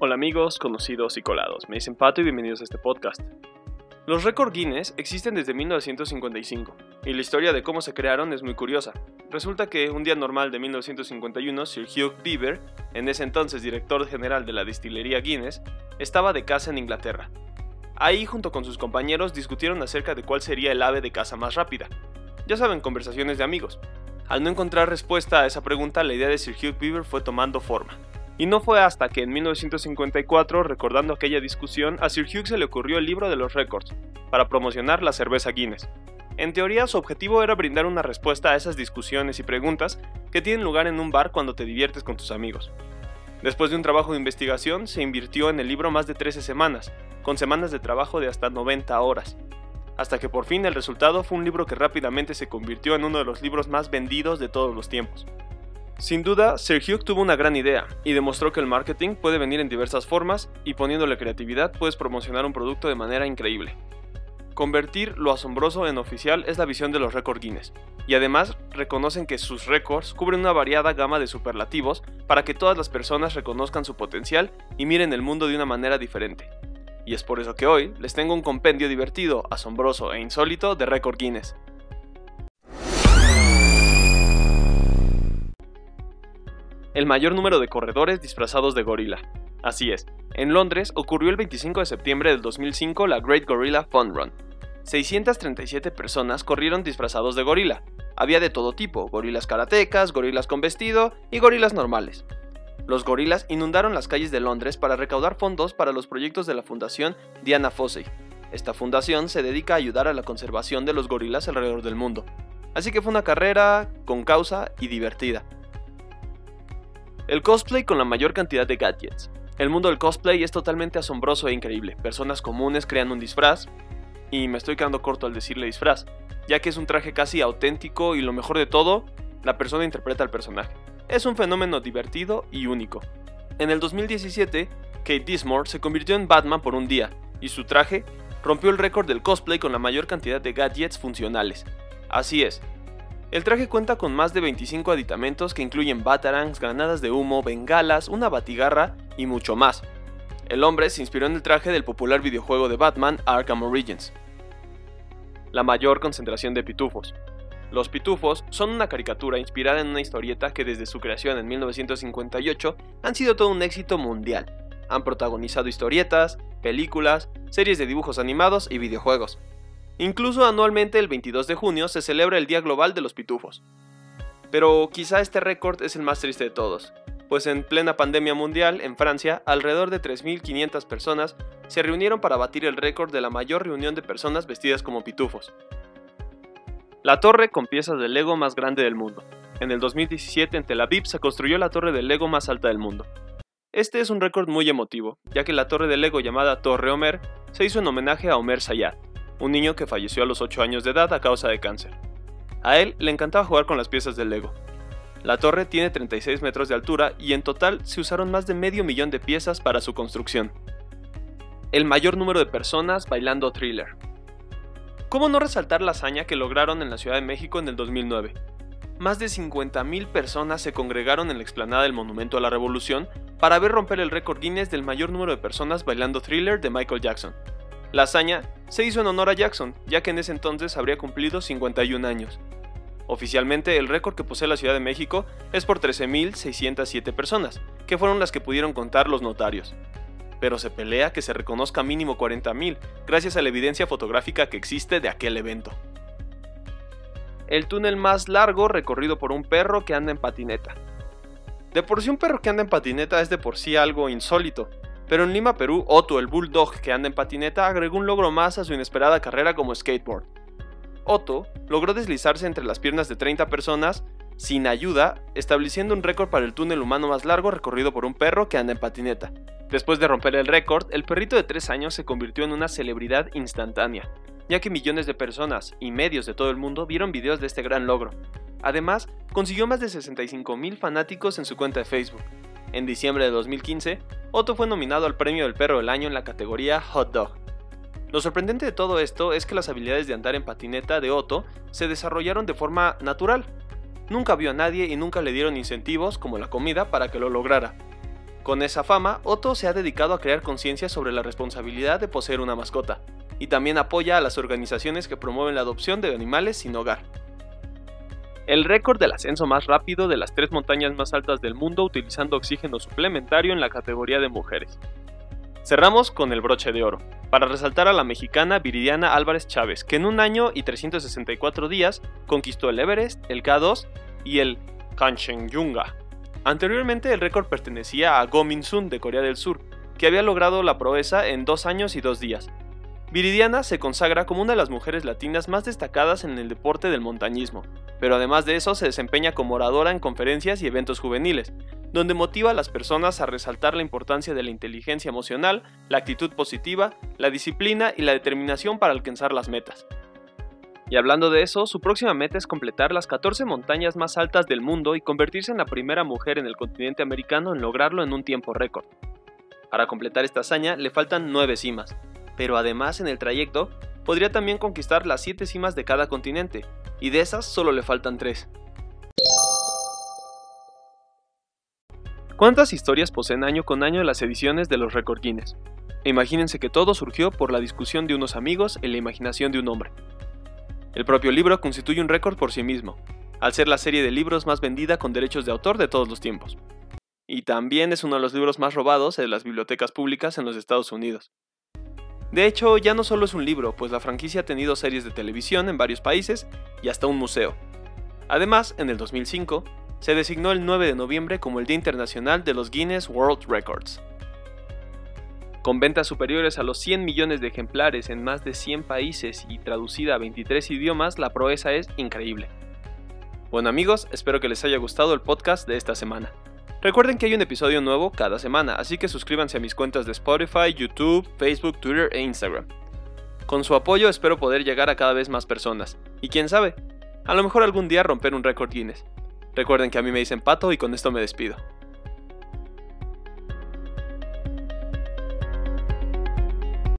Hola amigos, conocidos y colados, me dicen Pato y bienvenidos a este podcast. Los récords Guinness existen desde 1955 y la historia de cómo se crearon es muy curiosa. Resulta que un día normal de 1951, Sir Hugh Beaver, en ese entonces director general de la distillería Guinness, estaba de caza en Inglaterra. Ahí, junto con sus compañeros, discutieron acerca de cuál sería el ave de caza más rápida. Ya saben, conversaciones de amigos. Al no encontrar respuesta a esa pregunta, la idea de Sir Hugh Beaver fue tomando forma. Y no fue hasta que en 1954, recordando aquella discusión, a Sir Hugh se le ocurrió el libro de los récords, para promocionar la cerveza Guinness. En teoría, su objetivo era brindar una respuesta a esas discusiones y preguntas que tienen lugar en un bar cuando te diviertes con tus amigos. Después de un trabajo de investigación, se invirtió en el libro más de 13 semanas, con semanas de trabajo de hasta 90 horas, hasta que por fin el resultado fue un libro que rápidamente se convirtió en uno de los libros más vendidos de todos los tiempos. Sin duda, Sir Hugh tuvo una gran idea y demostró que el marketing puede venir en diversas formas y poniéndole creatividad puedes promocionar un producto de manera increíble. Convertir lo asombroso en oficial es la visión de los récords Guinness, y además reconocen que sus récords cubren una variada gama de superlativos para que todas las personas reconozcan su potencial y miren el mundo de una manera diferente. Y es por eso que hoy les tengo un compendio divertido, asombroso e insólito de récord Guinness. El mayor número de corredores disfrazados de gorila. Así es, en Londres ocurrió el 25 de septiembre del 2005 la Great Gorilla Fun Run. 637 personas corrieron disfrazados de gorila. Había de todo tipo, gorilas karatecas, gorilas con vestido y gorilas normales. Los gorilas inundaron las calles de Londres para recaudar fondos para los proyectos de la Fundación Diana Fossey. Esta fundación se dedica a ayudar a la conservación de los gorilas alrededor del mundo. Así que fue una carrera con causa y divertida. El cosplay con la mayor cantidad de gadgets. El mundo del cosplay es totalmente asombroso e increíble. Personas comunes crean un disfraz, y me estoy quedando corto al decirle disfraz, ya que es un traje casi auténtico y lo mejor de todo, la persona interpreta al personaje. Es un fenómeno divertido y único. En el 2017, Kate Dismore se convirtió en Batman por un día, y su traje rompió el récord del cosplay con la mayor cantidad de gadgets funcionales. Así es, el traje cuenta con más de 25 aditamentos que incluyen batarangs, granadas de humo, bengalas, una batigarra y mucho más. El hombre se inspiró en el traje del popular videojuego de Batman Arkham Origins. La mayor concentración de pitufos. Los pitufos son una caricatura inspirada en una historieta que desde su creación en 1958 han sido todo un éxito mundial. Han protagonizado historietas, películas, series de dibujos animados y videojuegos. Incluso anualmente el 22 de junio se celebra el Día Global de los Pitufos. Pero quizá este récord es el más triste de todos, pues en plena pandemia mundial, en Francia, alrededor de 3.500 personas se reunieron para batir el récord de la mayor reunión de personas vestidas como pitufos. La torre con piezas de Lego más grande del mundo. En el 2017 en Tel Aviv se construyó la torre de Lego más alta del mundo. Este es un récord muy emotivo, ya que la torre de Lego llamada Torre Homer se hizo en homenaje a Homer Sayat, un niño que falleció a los 8 años de edad a causa de cáncer. A él le encantaba jugar con las piezas del Lego. La torre tiene 36 metros de altura y en total se usaron más de medio millón de piezas para su construcción. El mayor número de personas bailando thriller. ¿Cómo no resaltar la hazaña que lograron en la Ciudad de México en el 2009? Más de 50.000 personas se congregaron en la explanada del Monumento a la Revolución para ver romper el récord Guinness del mayor número de personas bailando thriller de Michael Jackson. La hazaña se hizo en honor a Jackson, ya que en ese entonces habría cumplido 51 años. Oficialmente, el récord que posee la Ciudad de México es por 13.607 personas, que fueron las que pudieron contar los notarios. Pero se pelea que se reconozca mínimo 40.000, gracias a la evidencia fotográfica que existe de aquel evento. El túnel más largo recorrido por un perro que anda en patineta. De por sí un perro que anda en patineta es de por sí algo insólito, pero en Lima, Perú, Otto, el bulldog que anda en patineta, agregó un logro más a su inesperada carrera como skateboard. Otto logró deslizarse entre las piernas de 30 personas sin ayuda, estableciendo un récord para el túnel humano más largo recorrido por un perro que anda en patineta. Después de romper el récord, el perrito de 3 años se convirtió en una celebridad instantánea, ya que millones de personas y medios de todo el mundo vieron videos de este gran logro. Además, consiguió más de 65.000 fanáticos en su cuenta de Facebook, en diciembre de 2015, Otto fue nominado al Premio del Perro del Año en la categoría Hot Dog. Lo sorprendente de todo esto es que las habilidades de andar en patineta de Otto se desarrollaron de forma natural. Nunca vio a nadie y nunca le dieron incentivos como la comida para que lo lograra. Con esa fama, Otto se ha dedicado a crear conciencia sobre la responsabilidad de poseer una mascota, y también apoya a las organizaciones que promueven la adopción de animales sin hogar. El récord del ascenso más rápido de las tres montañas más altas del mundo utilizando oxígeno suplementario en la categoría de mujeres. Cerramos con el broche de oro, para resaltar a la mexicana Viridiana Álvarez Chávez, que en un año y 364 días conquistó el Everest, el K2 y el Kanchenjunga. Anteriormente el récord pertenecía a Go Min-sun de Corea del Sur, que había logrado la proeza en dos años y dos días. Viridiana se consagra como una de las mujeres latinas más destacadas en el deporte del montañismo, pero además de eso se desempeña como oradora en conferencias y eventos juveniles, donde motiva a las personas a resaltar la importancia de la inteligencia emocional, la actitud positiva, la disciplina y la determinación para alcanzar las metas. Y hablando de eso, su próxima meta es completar las 14 montañas más altas del mundo y convertirse en la primera mujer en el continente americano en lograrlo en un tiempo récord. Para completar esta hazaña le faltan 9 cimas, pero además en el trayecto podría también conquistar las 7 cimas de cada continente, y de esas solo le faltan 3. ¿Cuántas historias poseen año con año las ediciones de los Record Guinness? Imagínense que todo surgió por la discusión de unos amigos en la imaginación de un hombre. El propio libro constituye un récord por sí mismo, al ser la serie de libros más vendida con derechos de autor de todos los tiempos. Y también es uno de los libros más robados de las bibliotecas públicas en los Estados Unidos. De hecho, ya no solo es un libro, pues la franquicia ha tenido series de televisión en varios países y hasta un museo. Además, en el 2005, se designó el 9 de noviembre como el Día Internacional de los Guinness World Records. Con ventas superiores a los 100 millones de ejemplares en más de 100 países y traducida a 23 idiomas, la proeza es increíble. Bueno amigos, espero que les haya gustado el podcast de esta semana. Recuerden que hay un episodio nuevo cada semana, así que suscríbanse a mis cuentas de Spotify, YouTube, Facebook, Twitter e Instagram. Con su apoyo espero poder llegar a cada vez más personas, y quién sabe, a lo mejor algún día romper un récord Guinness. Recuerden que a mí me dicen pato y con esto me despido.